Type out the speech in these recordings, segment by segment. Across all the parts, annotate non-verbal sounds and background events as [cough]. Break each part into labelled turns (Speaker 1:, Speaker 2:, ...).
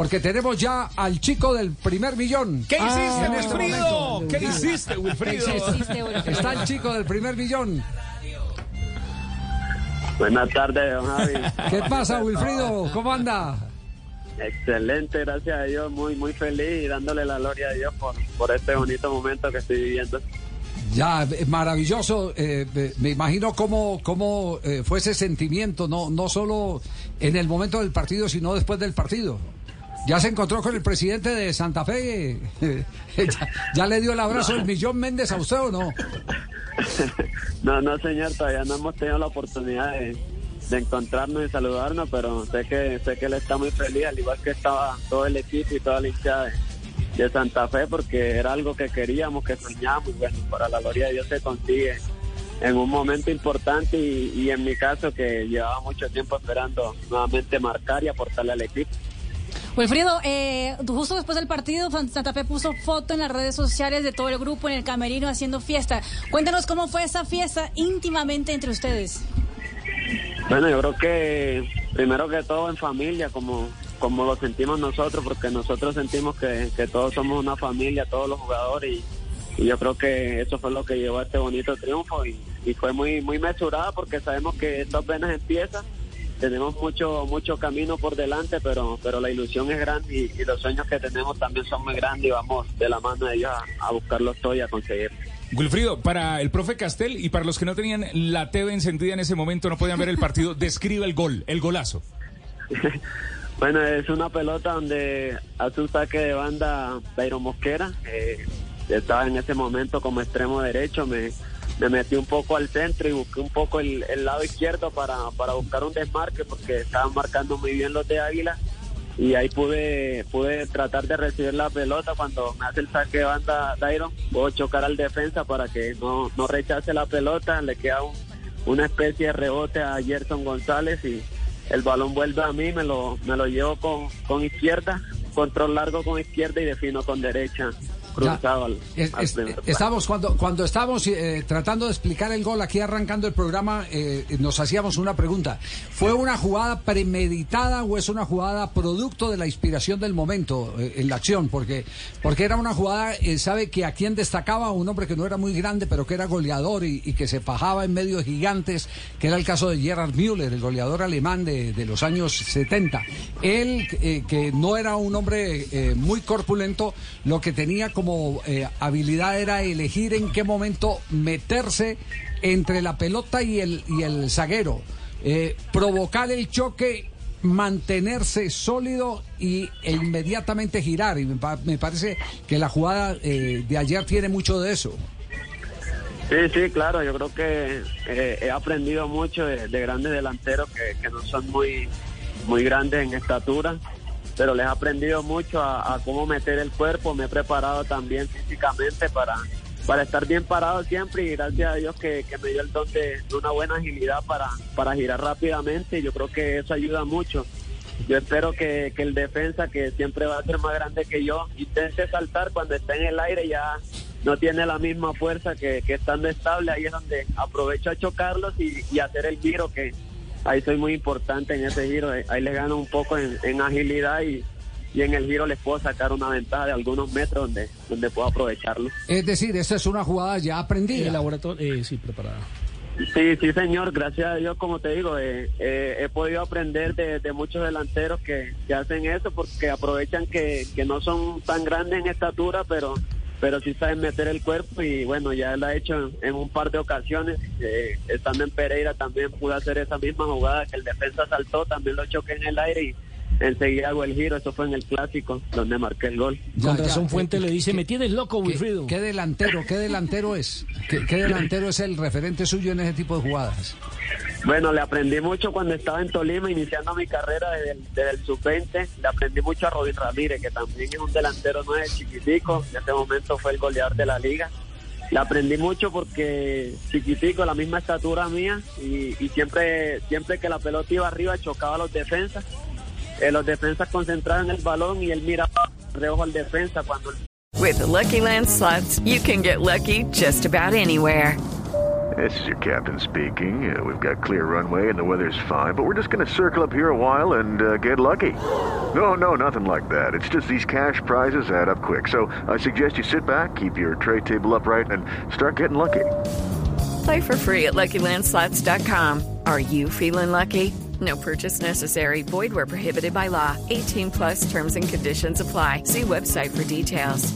Speaker 1: Porque tenemos ya al chico del primer millón.
Speaker 2: ¿Qué hiciste,
Speaker 1: Ah, este
Speaker 2: Wilfrido?
Speaker 1: momento.
Speaker 2: ¿Qué hiciste, Wilfrido?
Speaker 1: Está el chico del primer millón.
Speaker 3: Buenas tardes, don Javi.
Speaker 1: ¿Qué pasa, Wilfrido? ¿Cómo anda?
Speaker 3: Excelente, gracias a Dios, muy muy feliz y dándole la gloria a Dios por, por este bonito momento que estoy viviendo.
Speaker 1: Ya, eh, maravilloso. eh, eh, me imagino cómo, cómo eh, fue ese sentimiento, no, no solo en el momento del partido, sino después del partido. ¿Ya se encontró con el presidente de Santa Fe? [laughs] ¿Ya, le dio el abrazo del millón Méndez a usted o no? [laughs]
Speaker 3: No, no señor, todavía no hemos tenido la oportunidad de, encontrarnos y saludarnos, pero sé que sé que él está muy feliz, al igual que estaba todo el equipo y toda la hinchada de, de Santa Fe, porque era algo que queríamos, que soñábamos, y bueno, para la gloria de Dios se consigue en un momento importante y, y en mi caso que llevaba mucho tiempo esperando nuevamente marcar y aportarle al equipo.
Speaker 4: Wilfrido, eh, justo después del partido, Santa Fe puso foto en las redes sociales de todo el grupo en el camerino haciendo fiesta. Cuéntanos cómo fue esa fiesta íntimamente entre ustedes.
Speaker 3: Bueno, yo creo que primero que todo en familia, como, como lo sentimos nosotros, porque nosotros sentimos que, que todos somos una familia, todos los jugadores, y, yo creo que eso fue lo que llevó a este bonito triunfo, y, y fue muy, muy mesurada porque sabemos que esto apenas empieza, tenemos mucho, mucho camino por delante, pero, pero la ilusión es grande y, y los sueños que tenemos también son muy grandes y vamos de la mano de ellos a, a buscarlos todos y a conseguirlos.
Speaker 2: Wilfrido, para el profe Castel y para los que no tenían la TV encendida en ese momento, no podían ver el partido, [laughs] describe el gol, el golazo. [laughs]
Speaker 3: Bueno, es una pelota donde hace un saque de banda Dairo Mosquera. eh, estaba en ese momento como extremo derecho. Me, me metí un poco al centro y busqué un poco el, el lado izquierdo para, para buscar un desmarque porque estaban marcando muy bien los de Águila. Y ahí pude, pude tratar de recibir la pelota cuando me hace el saque de banda Dairo. Puedo chocar al defensa para que no, no rechace la pelota. Le queda un- una especie de rebote a Gerson González y el balón vuelve a mí, me lo, me lo llevo con, con izquierda, control largo con izquierda y defino con derecha, cruzado al,
Speaker 1: Es-
Speaker 3: al
Speaker 1: es-
Speaker 3: primer palo.
Speaker 1: estamos cuando cuando estamos eh, tratando de explicar el gol aquí arrancando el programa eh, nos hacíamos una pregunta. Fue una jugada premeditada o es una jugada producto de la inspiración del momento eh, en la acción porque porque era una jugada eh, sabe que a quien destacaba un hombre que no era muy grande pero que era goleador y, y que se fajaba en medio de gigantes que era el caso de Gerhard Müller el goleador alemán de, de los años 70 él que no era un hombre muy corpulento lo que tenía como eh, habilidad era elegir en qué momento meterse entre la pelota y el, y el zaguero, eh, provocar el choque, mantenerse sólido y, e inmediatamente girar. Y me, me parece que la jugada eh, de ayer tiene mucho de eso.
Speaker 3: Sí, sí, claro, yo creo que eh, he aprendido mucho de, de grandes delanteros que, que no son muy, muy grandes en estatura, pero les he aprendido mucho a, cómo meter el cuerpo, me he preparado también físicamente para, para estar bien parado siempre y gracias a Dios que, que me dio el don de, de una buena agilidad para, para girar rápidamente y yo creo que eso ayuda mucho. Yo espero que, que el defensa, que siempre va a ser más grande que yo, intente saltar cuando esté en el aire ya no tiene la misma fuerza que, que estando estable, ahí es donde aprovecho a chocarlos y, y hacer el giro, que ahí soy muy importante en ese giro, eh, ahí les gano un poco en, en agilidad y, y en el giro les puedo sacar una ventaja de algunos metros donde, donde puedo aprovecharlo.
Speaker 1: Es decir, esta es una jugada ya aprendida.
Speaker 5: laboratorio, sí, preparada.
Speaker 3: Sí, sí, señor. Gracias a Dios, como te digo, eh, eh, he podido aprender de, de muchos delanteros que, que hacen eso porque aprovechan que, que no son tan grandes en estatura, pero pero sí saben meter el cuerpo y bueno, ya lo ha hecho en, un par de ocasiones. Eh, estando en Pereira también pude hacer esa misma jugada que el defensa saltó, también lo choqué en el aire y enseguida hago el giro. Eso fue en el clásico donde marqué el gol.
Speaker 1: Ya,
Speaker 5: Con
Speaker 1: ya.
Speaker 5: razón Fuente
Speaker 1: Eh,
Speaker 5: le dice,
Speaker 1: ¿qué-
Speaker 5: me tienes loco,
Speaker 1: ¿Qué,
Speaker 5: Wilfrido.
Speaker 1: qué delantero, qué delantero es? ¿Qué, qué delantero es el referente suyo en ese tipo de jugadas?
Speaker 3: Bueno, le aprendí mucho cuando estaba en Tolima, iniciando mi carrera desde el, desde el sub-20. Le aprendí mucho a Robin Ramírez, que también es un delantero no es chiquitico. En ese momento fue el goleador de la liga. Le aprendí mucho porque chiquitico, la misma estatura mía, y, y siempre, siempre que la pelota iba arriba chocaba a los defensas. Eh, los defensas concentraban el balón y él miraba reojo al defensa cuando
Speaker 6: With the Lucky Land slots, you can get lucky just about anywhere.
Speaker 5: This is your captain speaking. Uh, we've got clear runway and the weather's fine, but we're just going to circle up here a while and uh, get lucky. No, no, nothing like that. It's just these cash prizes add up quick. So I suggest you sit back, keep your tray table upright, and start getting lucky.
Speaker 6: Play for free at LuckyLandSlots.com. Are you feeling lucky? No purchase necessary. Void where prohibited by law. 18 plus terms and conditions apply. See website for details.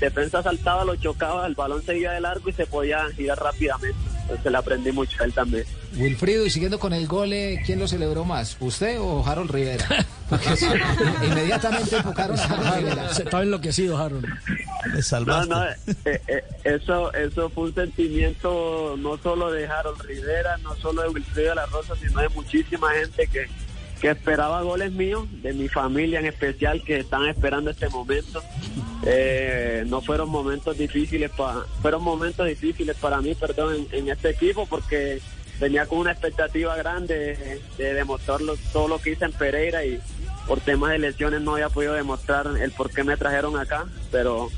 Speaker 3: defensa saltaba, lo chocaba, el balón seguía de largo y se podía girar rápidamente. Entonces le aprendí mucho a él también.
Speaker 7: Wilfrido, y siguiendo con el gol, eh, ¿quién lo celebró más? ¿Usted o Harold Rivera? [laughs] Porque inmediatamente enfocaron a Harold Rivera.
Speaker 8: Estaba enloquecido, Harold.
Speaker 9: Me
Speaker 3: No,
Speaker 9: salvaste.
Speaker 3: no, eh, eh, eso, eso fue un sentimiento no solo de Harold Rivera, no solo de Wilfrido de la Rosa, sino de muchísima gente que, que esperaba goles míos, de mi familia en especial, que están esperando este momento. Eh, no fueron momentos difíciles para, fueron momentos difíciles para mí, perdón, en, este equipo, porque venía con una expectativa grande de, de demostrar todo lo que hice en Pereira y por temas de lesiones no había podido demostrar el por qué me trajeron acá, pero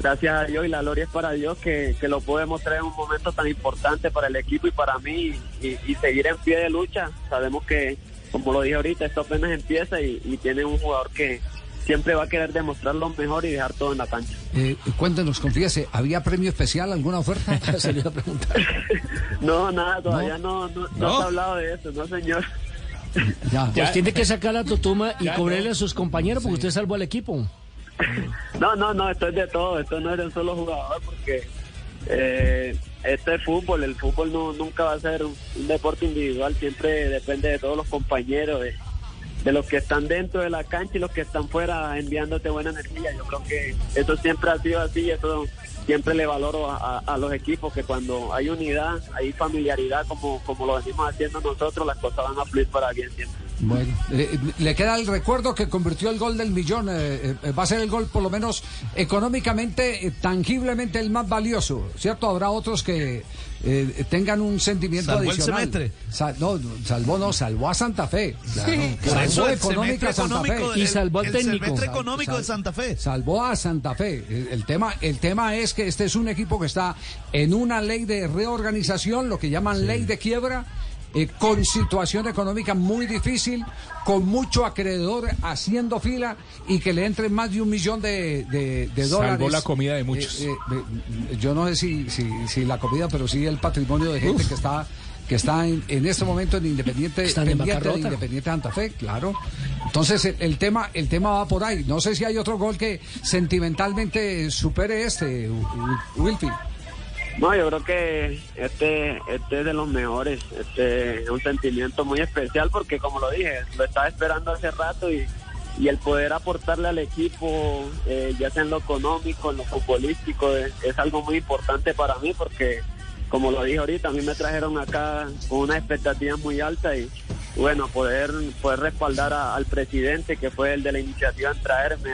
Speaker 3: gracias a Dios y la gloria es para Dios que, que lo puedo demostrar en un momento tan importante para el equipo y para mí y, seguir en pie de lucha. Sabemos que, como lo dije ahorita, esto apenas empieza y tiene un jugador que siempre va a querer demostrar lo mejor y dejar todo en la cancha.
Speaker 1: Eh, cuéntenos, confíese, ¿había premio especial, alguna oferta? [laughs]
Speaker 8: Se le iba a preguntar.
Speaker 3: No, nada, todavía no, no, no se ha hablado de eso, no señor.
Speaker 1: Ya.
Speaker 8: Pues tiene que sacar la tutuma y
Speaker 2: Ya,
Speaker 8: cobrarle a sus compañeros porque usted salvó al equipo. [laughs]
Speaker 3: No, no, no, esto es de todo, esto no es de un solo jugador porque eh, esto es fútbol, el fútbol no, nunca va a ser un, un deporte individual, siempre depende de todos los compañeros, de, de los que están dentro de la cancha y los que están fuera enviándote buena energía. Yo creo que eso siempre ha sido así, eso siempre le valoro a, a- los equipos, que cuando hay unidad, hay familiaridad como, como lo venimos haciendo nosotros, las cosas van a fluir para bien siempre.
Speaker 1: Bueno, eh, le queda el recuerdo que convirtió el gol del millón. eh, eh, va a ser el gol, por lo menos económicamente, eh, tangiblemente el más valioso, ¿cierto? Habrá otros que eh, tengan un sentimiento
Speaker 9: Salvó el
Speaker 1: adicional.
Speaker 9: semestre.
Speaker 1: Sa- no, salvó, no, salvó a Santa Fe. Claro,
Speaker 9: Por
Speaker 1: salvó
Speaker 9: el
Speaker 1: económica
Speaker 9: semestre
Speaker 1: a Santa Fe.
Speaker 9: económico,
Speaker 8: Y
Speaker 9: el-
Speaker 8: salvó al
Speaker 9: el
Speaker 8: técnico.
Speaker 9: semestre económico
Speaker 1: sal-
Speaker 9: de Santa Fe.
Speaker 1: Salvó a Santa Fe. El, el tema, el tema es que este es un equipo que está en una ley de reorganización, lo que llaman ley de quiebra, eh, con situación económica muy difícil, con mucho acreedor haciendo fila y que le entren más de un millón de, de- de
Speaker 2: Salvó
Speaker 1: dólares.
Speaker 2: la comida de muchos.
Speaker 1: Eh, eh, eh, yo no sé si, si, si la comida, pero sí el patrimonio de gente que está que está en, en este momento en Independiente,
Speaker 8: Están en
Speaker 1: de. Independiente Santa Fe, claro. Entonces el, el tema el tema va por ahí. No sé si hay otro gol que sentimentalmente supere este, Wil- Wilfie.
Speaker 3: No, yo creo que este, este es de los mejores. Este es un sentimiento muy especial porque, como lo dije, lo estaba esperando hace rato y, y el poder aportarle al equipo, eh, ya sea en lo económico, en lo futbolístico, es, algo muy importante para mí porque, como lo dije ahorita, a mí me trajeron acá con una expectativa muy alta y, bueno, poder, poder respaldar al presidente, que fue el de la iniciativa en traerme,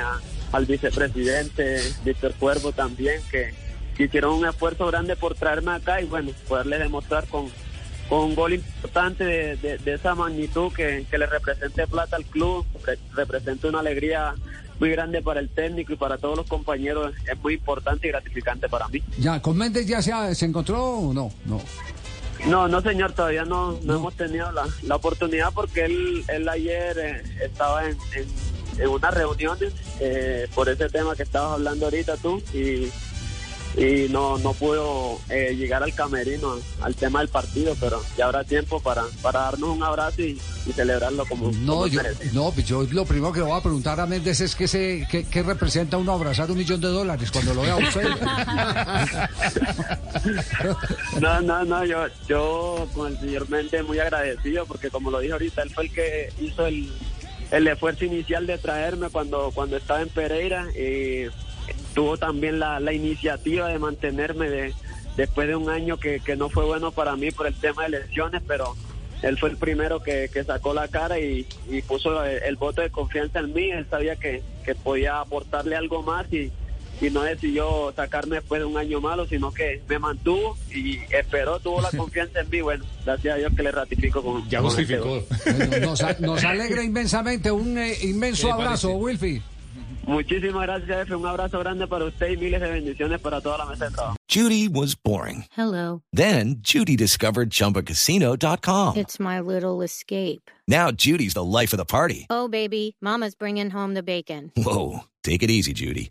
Speaker 3: al vicepresidente, Víctor Cuervo también, que hicieron un esfuerzo grande por traerme acá y bueno, poderles demostrar con, con un gol importante de, de- de esa magnitud que, que le represente plata al club, re- representa una alegría muy grande para el técnico y para todos los compañeros, es muy importante y gratificante para mí.
Speaker 1: Ya, ¿con Méndez ya se, ha- se encontró o no? No.
Speaker 3: No, no señor, todavía no, no hemos tenido la, la oportunidad porque él, él ayer eh, estaba en, en, en unas reuniones eh, por ese tema que estabas hablando ahorita tú y, y no, no pudo eh, llegar al camerino al tema del partido, pero ya habrá tiempo para, para darnos un abrazo y, y celebrarlo como,
Speaker 1: No,
Speaker 3: como
Speaker 1: yo,
Speaker 3: merece.
Speaker 1: no, pues yo lo primero que le voy a preguntar a Méndez es que se, que, que representa uno abrazar un millón de dólares cuando lo vea usted. [laughs]
Speaker 3: No, no, no, yo, yo con el señor Méndez muy agradecido porque como lo dije ahorita, él fue el que hizo el, el esfuerzo inicial de traerme cuando, cuando estaba en Pereira y tuvo también la, la iniciativa de mantenerme de, después de un año que, que no fue bueno para mí por el tema de lesiones, pero él fue el primero que, que sacó la cara y, y puso el, el voto de confianza en mí. Él sabía que, que podía aportarle algo más y, y no decidió sacarme después de un año malo, sino que me mantuvo y esperó, tuvo la [laughs] confianza en mí. Bueno, gracias a Dios que le ratifico con
Speaker 2: Ya justificó.
Speaker 3: este gol.
Speaker 1: Bueno, nos, nos alegra inmensamente. Un eh, inmenso
Speaker 2: ¿Qué le
Speaker 1: abrazo,
Speaker 2: parece?
Speaker 1: Wilfie.
Speaker 3: Muchísimas gracias, jefe. Un abrazo grande para usted y miles de bendiciones para toda la mesa de trabajo.
Speaker 9: Judy was boring.
Speaker 10: Hello.
Speaker 9: Then Judy discovered ChumbaCasino.com.
Speaker 10: It's my little escape.
Speaker 9: Now Judy's the life of the party.
Speaker 10: Oh, baby, Mama's bringing home the bacon.
Speaker 9: Whoa, take it easy, Judy.